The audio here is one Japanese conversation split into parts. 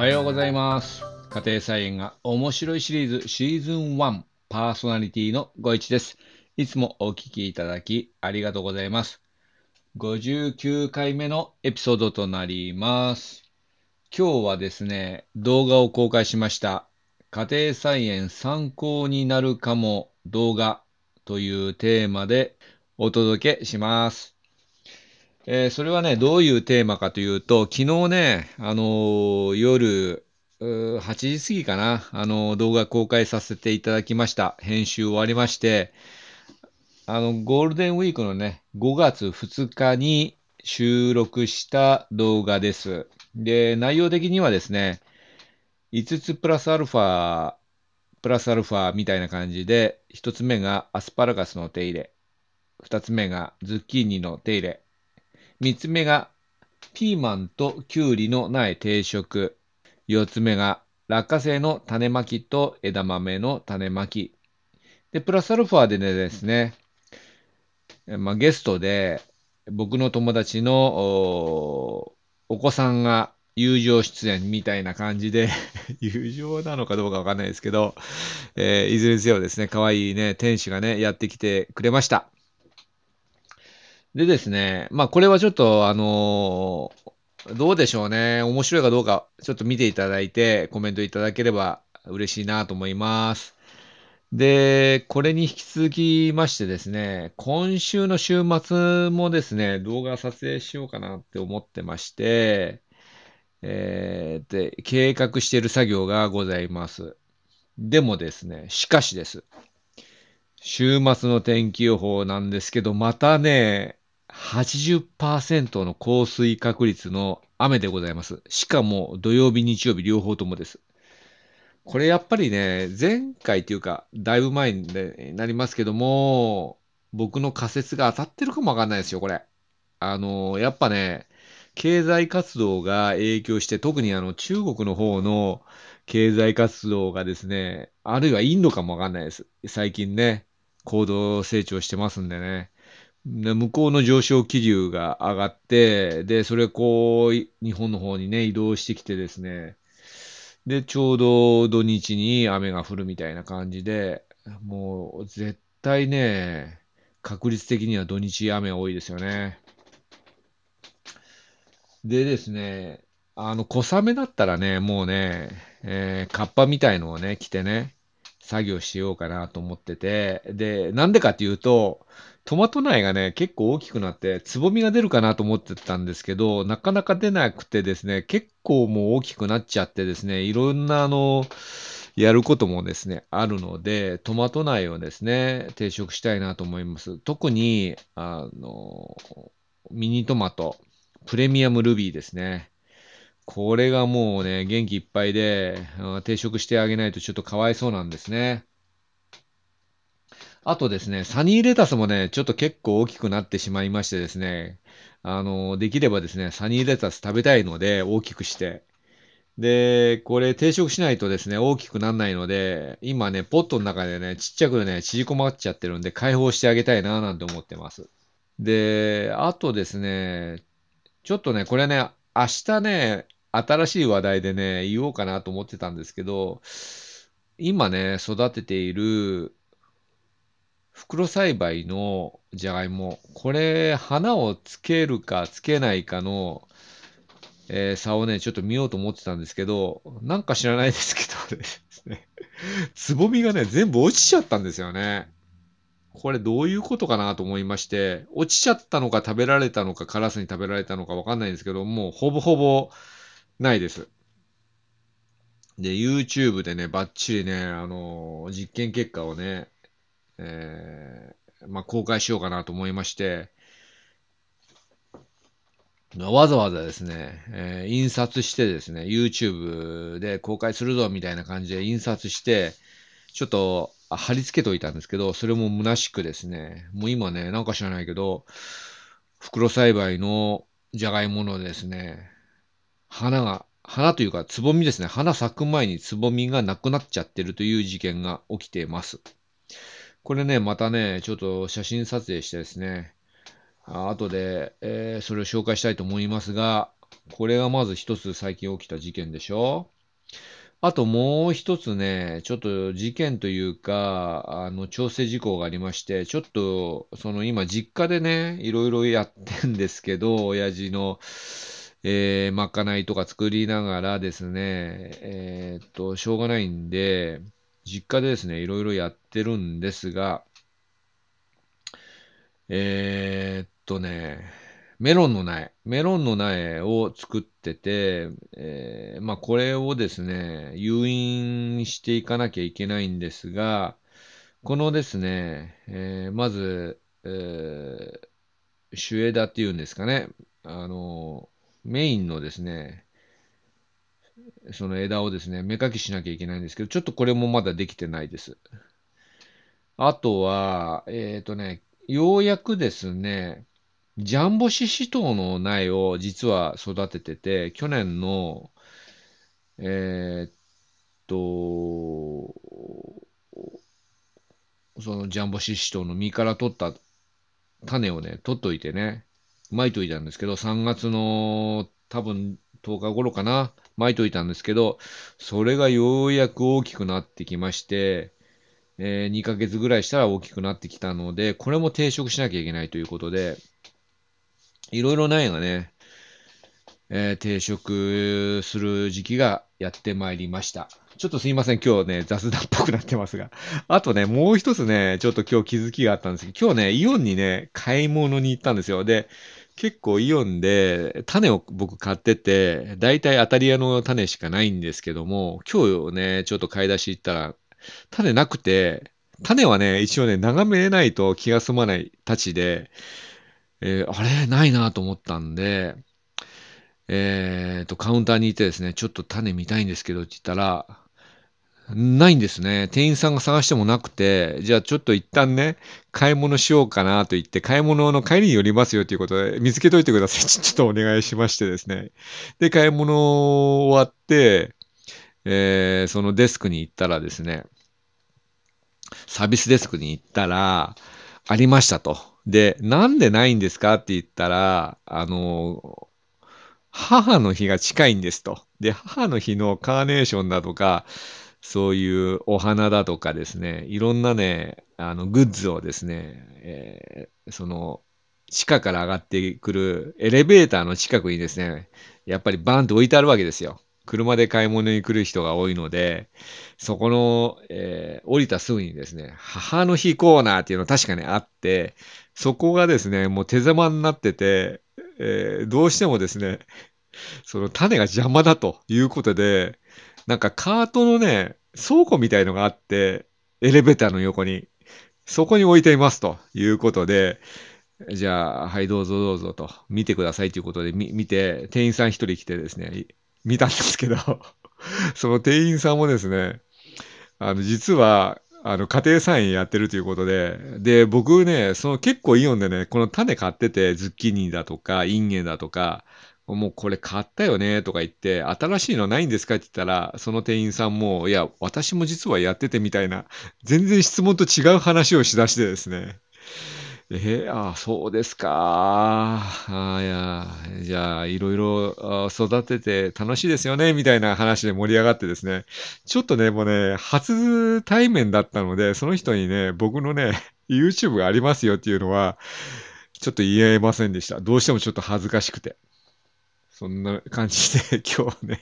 はようございます。家庭菜園が面白いシリーズシーズン1パーソナリティのご一です。いつもお聞きいただきありがとうございます。59回目のエピソードとなります。今日はですね、動画を公開しました。家庭菜園参考になるかも動画というテーマでお届けします。えーそれはね、どういうテーマかというと、昨日ね、あのー夜、8時過ぎかな、あのー動画公開させていただきました。編集終わりまして、あの、ゴールデンウィークのね、5月2日に収録した動画です。で、内容的にはですね、5つプラスアルファ、プラスアルファみたいな感じで、1つ目がアスパラガスの手入れ、2つ目がズッキーニの手入れ、3つ目がピーマンとキュウリの苗定食。4つ目が落花生の種まきと枝豆の種まき。で、プラスアルファでねですね、まあ、ゲストで僕の友達のおお子さんが友情出演みたいな感じで 友情なのかどうかわかんないですけど、えーいずれにせよですね、可愛いね、天使がね、やってきてくれました。でですね、まあこれはちょっとあのーどうでしょうね。面白いかどうか、ちょっと見ていただいて、コメントいただければ嬉しいなと思います。で、これに引き続きましてですね、今週の週末もですね、動画撮影しようかなって思ってまして、えーで、計画している作業がございます。でもですね、しかしです。週末の天気予報なんですけど、またね、80%の降水確率の雨でございます。しかも土曜日、日曜日両方ともです。これやっぱりね、前回っていうか、だいぶ前になりますけども、僕の仮説が当たってるかもわかんないですよ、これ。あの、やっぱね、経済活動が影響して、特にあの中国の方の経済活動がですね、あるいはインドかもわかんないです。最近ね、高度成長してますんでね。で向こうの上昇気流が上がって、で、それこう、日本の方にね、移動してきてですね、で、ちょうど土日に雨が降るみたいな感じで、もう絶対ね、確率的には土日雨多いですよね。でですね、あの、小雨だったらね、もうね、えーカッパみたいのをね、着てね、作業しようかなと思ってて、で、なんでかっていうと、トマト苗がね、結構大きくなって、つぼみが出るかなと思ってたんですけど、なかなか出なくてですね、結構もう大きくなっちゃってですね、いろんなあの、やることもですね、あるので、トマト苗をですね、定食したいなと思います。特に、あの、ミニトマト、プレミアムルビーですね。これがもうね、元気いっぱいで、定食してあげないとちょっとかわいそうなんですね。あとですね、サニーレタスもね、ちょっと結構大きくなってしまいましてですね、あの、できればですね、サニーレタス食べたいので、大きくして。で、これ定食しないとですね、大きくならないので、今ね、ポットの中でね、ちっちゃくね、縮こまっちゃってるんで、解放してあげたいな、なんて思ってます。で、あとですね、ちょっとね、これね、明日ね、新しい話題でね、言おうかなと思ってたんですけど、今ね、育てている袋栽培のじゃがいも、これ、花をつけるかつけないかの、えー差をね、ちょっと見ようと思ってたんですけど、なんか知らないですけど、つぼみがね、全部落ちちゃったんですよね。これどういうことかなと思いまして、落ちちゃったのか食べられたのかカラスに食べられたのかわかんないんですけど、もうほぼほぼないです。で、YouTube でね、バッチリね、あのー実験結果をね、えーまあ、公開しようかなと思いまして、わざわざですね、えー印刷してですね、YouTube で公開するぞみたいな感じで印刷して、ちょっと貼り付けといたんですけど、それも虚しくですね、もう今ね、なんか知らないけど、袋栽培のじゃがいものですね、花が、花というかつぼみですね、花咲く前につぼみがなくなっちゃってるという事件が起きています。これね、またね、ちょっと写真撮影してですね、あ後で、えーそれを紹介したいと思いますが、これがまず一つ最近起きた事件でしょ。あともう一つね、ちょっと事件というか、あの、調整事項がありまして、ちょっと、その今実家でね、いろいろやってんですけど、親父の、えー、まかないとか作りながらですね、えー、っと、しょうがないんで、実家でですね、いろいろやってるんですが、えー、っとね、メロンの苗、メロンの苗を作ってて、えー、まあこれをですね、誘引していかなきゃいけないんですが、このですね、えー、まず、えー、主枝っていうんですかね、あの、メインのですね、その枝をですね、芽かきしなきゃいけないんですけど、ちょっとこれもまだできてないです。あとは、えっ、ー、とね、ようやくですね、ジャンボシシトウの苗を実は育ててて、去年の、えー、っと、そのジャンボシシトウの実から取った種をね、取っといてね、巻いといたんですけど、3月の多分10日頃かな、巻いといたんですけど、それがようやく大きくなってきまして、えー、2ヶ月ぐらいしたら大きくなってきたので、これも定食しなきゃいけないということで、いろいろ苗がね、えー、定食する時期がやってまいりました。ちょっとすいません、今日ね、雑談っぽくなってますが。あとね、もう一つね、ちょっと今日気づきがあったんですけど、今日ね、イオンにね、買い物に行ったんですよ。で、結構イオンで種を僕買ってて、だいたい当たり屋の種しかないんですけども、今日ね、ちょっと買い出し行ったら、種なくて、種はね、一応ね、眺めないと気が済まないたちで、えー、あれ？ないなと思ったんで、えー、と、カウンターにいてですね、ちょっと種見たいんですけどって言ったら、ないんですね。店員さんが探してもなくて、じゃあちょっと一旦ね、買い物しようかなと言って、買い物の帰りに寄りますよということで、見つけといてください。ちょっとお願いしましてですね。で、買い物終わって、えー、そのデスクに行ったらですね、サービスデスクに行ったら、ありましたと。で、なんでないんですかって言ったら、あの、母の日が近いんですと。で、母の日のカーネーションだとか、そういうお花だとかですね、いろんなね、あの、グッズをですね、えー、その、地下から上がってくるエレベーターの近くにですね、やっぱりバンと置いてあるわけですよ。車で買い物に来る人が多いので、そこの、えー、降りたすぐにですね、母の日コーナーっていうの確かにあって、そこがですね、もう手狭になってて、えー、どうしてもですね、その種が邪魔だということで、なんかカートのね、倉庫みたいのがあって、エレベーターの横に、そこに置いていますということで、じゃあ、はい、どうぞどうぞと、見てくださいということで、見て、店員さん一人来てですね、見たんですけど、その店員さんもですね、あの、実は、あの、家庭菜園やってるということで、で、僕ね、その結構イオンでね、この種買ってて、ズッキーニだとか、インゲンだとか、もうこれ買ったよねとか言って、新しいのないんですかって言ったら、その店員さんも、いや、私も実はやっててみたいな、全然質問と違う話をしだしてですね。えー、ああそうですか。あいや、じゃあ、いろいろ育てて楽しいですよね、みたいな話で盛り上がってですね、ちょっとね、もうね、初対面だったので、その人にね、僕のね、YouTube がありますよっていうのは、ちょっと言えませんでした。どうしてもちょっと恥ずかしくて。そんな感じで 今日ね、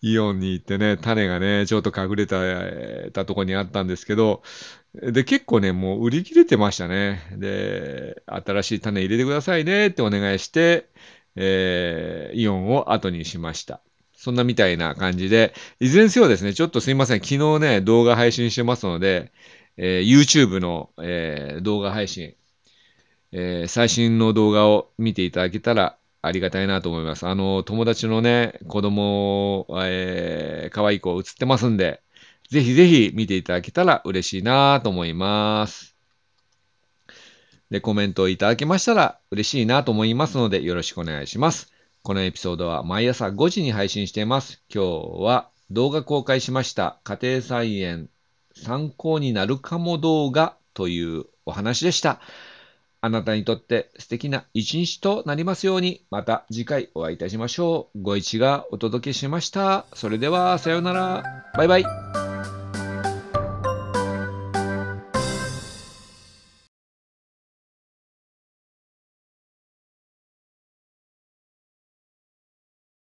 イオンに行ってね、種がね、ちょっと隠れたたとこにあったんですけど、で、結構ね、もう売り切れてましたね。で、新しい種入れてくださいねってお願いして、えー、イオンを後にしました。そんなみたいな感じで、いずれにせよですね、ちょっとすいません、昨日ね、動画配信してますので、えー、YouTube の、えー、動画配信、えー、最新の動画を見ていただけたらありがたいなと思います。あの、友達のね、子供、えー、可愛い子映ってますんで、ぜひぜひ見ていただけたら嬉しいなと思います。で、コメントをいただけましたら嬉しいなと思いますので、よろしくお願いします。このエピソードは毎朝5時に配信しています。今日は動画公開しました家庭菜園参考になるかも動画というお話でした。あなたにとって素敵な一日となりますように、また次回お会いいたしましょう。ご一がお届けしました。それでは、さようなら。バイバイ。